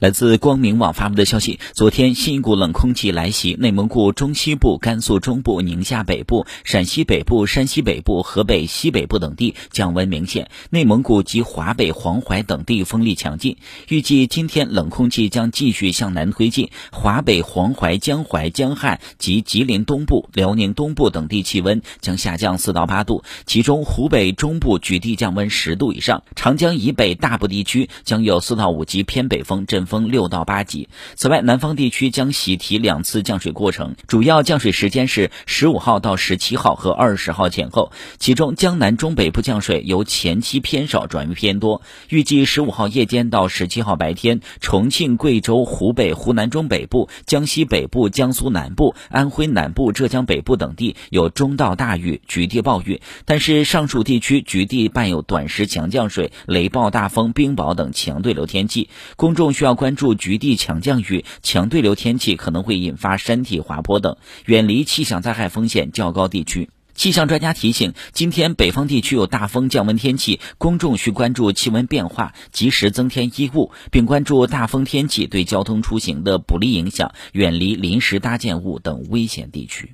来自光明网发布的消息，昨天新一股冷空气来袭，内蒙古中西部、甘肃中部、宁夏北部、陕西北部、山西北部、河北西北部等地降温明显，内蒙古及华北、黄淮等地风力强劲。预计今天冷空气将继续向南推进，华北、黄淮、江淮、江汉及吉林东部、辽宁东部等地气温将下降四到八度，其中湖北中部局地降温十度以上，长江以北大部地区将有四到五级偏北风，阵。风六到八级。此外，南方地区将喜提两次降水过程，主要降水时间是十五号到十七号和二十号前后。其中，江南中北部降水由前期偏少转为偏多。预计十五号夜间到十七号白天，重庆、贵州、湖北、湖南中北部、江西北部、江苏南部、安徽南部、浙江北部等地有中到大雨，局地暴雨。但是，上述地区局地伴有短时强降水、雷暴大风、冰雹等强对流天气，公众需要。关注局地强降雨、强对流天气可能会引发山体滑坡等，远离气象灾害风险较高地区。气象专家提醒，今天北方地区有大风降温天气，公众需关注气温变化，及时增添衣物，并关注大风天气对交通出行的不利影响，远离临时搭建物等危险地区。